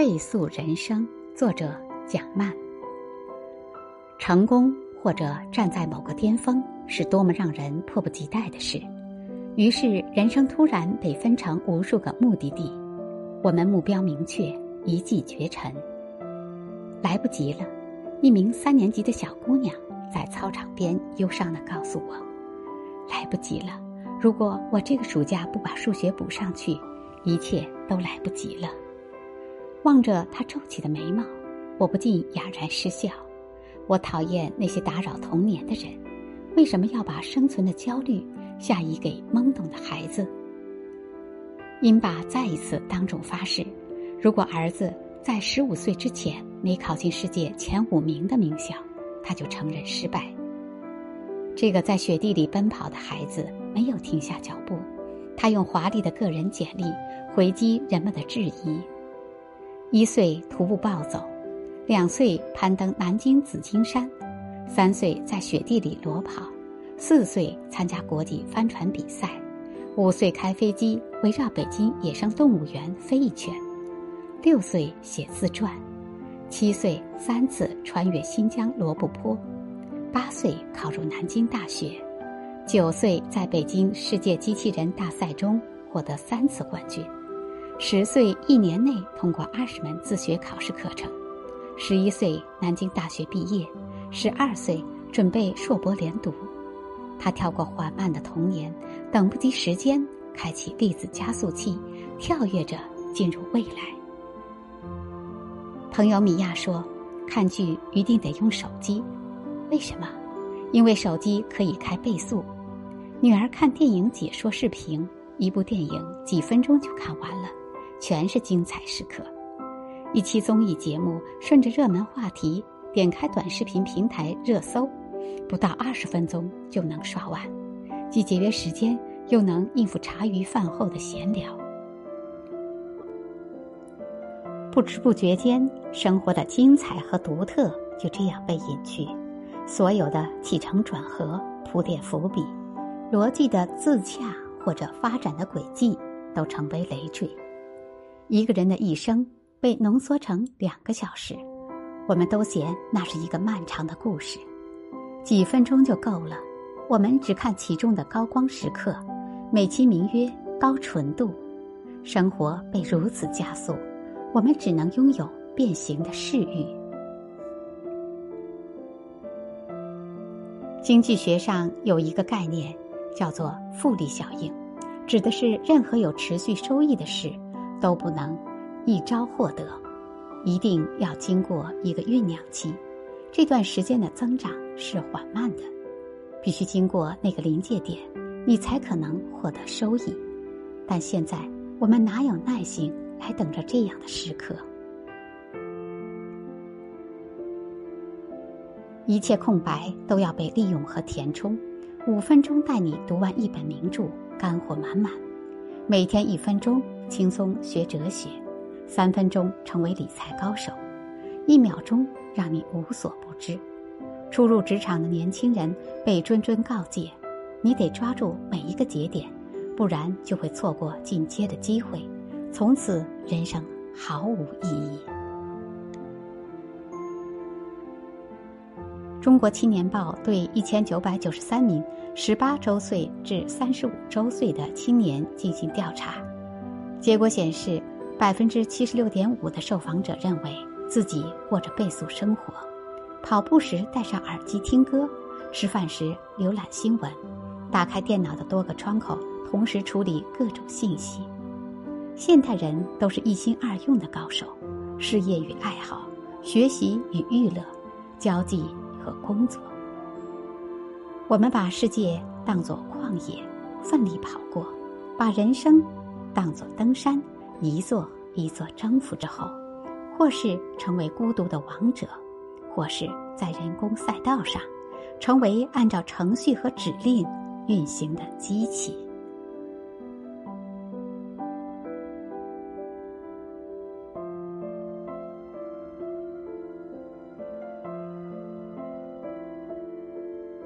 倍速人生，作者蒋曼。成功或者站在某个巅峰，是多么让人迫不及待的事。于是，人生突然被分成无数个目的地，我们目标明确，一骑绝尘。来不及了，一名三年级的小姑娘在操场边忧伤的告诉我：“来不及了，如果我这个暑假不把数学补上去，一切都来不及了。”望着他皱起的眉毛，我不禁哑然失笑。我讨厌那些打扰童年的人，为什么要把生存的焦虑下移给懵懂的孩子？英爸再一次当众发誓：如果儿子在十五岁之前没考进世界前五名的名校，他就承认失败。这个在雪地里奔跑的孩子没有停下脚步，他用华丽的个人简历回击人们的质疑。一岁徒步暴走，两岁攀登南京紫金山，三岁在雪地里裸跑，四岁参加国际帆船比赛，五岁开飞机围绕北京野生动物园飞一圈，六岁写自传，七岁三次穿越新疆罗布泊，八岁考入南京大学，九岁在北京世界机器人大赛中获得三次冠军。十岁一年内通过二十门自学考试课程，十一岁南京大学毕业，十二岁准备硕博连读。他跳过缓慢的童年，等不及时间，开启粒子加速器，跳跃着进入未来。朋友米娅说：“看剧一定得用手机，为什么？因为手机可以开倍速。女儿看电影解说视频，一部电影几分钟就看完了。”全是精彩时刻，一期综艺节目顺着热门话题点开短视频平台热搜，不到二十分钟就能刷完，既节约时间，又能应付茶余饭后的闲聊。不知不觉间，生活的精彩和独特就这样被隐去，所有的起承转合、铺垫伏笔、逻辑的自洽或者发展的轨迹，都成为累赘。一个人的一生被浓缩成两个小时，我们都嫌那是一个漫长的故事，几分钟就够了。我们只看其中的高光时刻，美其名曰高纯度。生活被如此加速，我们只能拥有变形的视域。经济学上有一个概念叫做复利效应，指的是任何有持续收益的事。都不能一朝获得，一定要经过一个酝酿期。这段时间的增长是缓慢的，必须经过那个临界点，你才可能获得收益。但现在我们哪有耐心来等着这样的时刻？一切空白都要被利用和填充。五分钟带你读完一本名著，干货满满。每天一分钟。轻松学哲学，三分钟成为理财高手，一秒钟让你无所不知。初入职场的年轻人被谆谆告诫：你得抓住每一个节点，不然就会错过进阶的机会，从此人生毫无意义。中国青年报对一千九百九十三名十八周岁至三十五周岁的青年进行调查。结果显示，百分之七十六点五的受访者认为自己过着倍速生活：跑步时戴上耳机听歌，吃饭时浏览新闻，打开电脑的多个窗口同时处理各种信息。现代人都是一心二用的高手，事业与爱好，学习与娱乐，交际和工作。我们把世界当作旷野，奋力跑过，把人生。当作登山，一座一座征服之后，或是成为孤独的王者，或是在人工赛道上，成为按照程序和指令运行的机器。